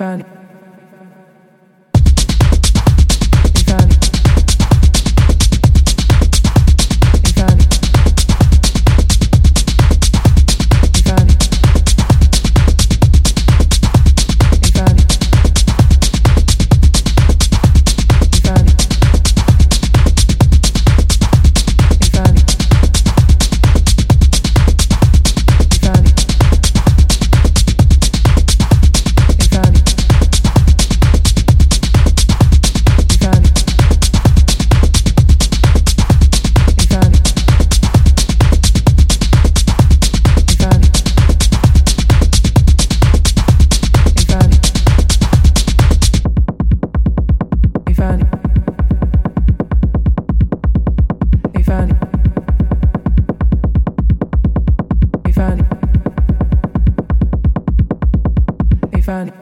fan. fan.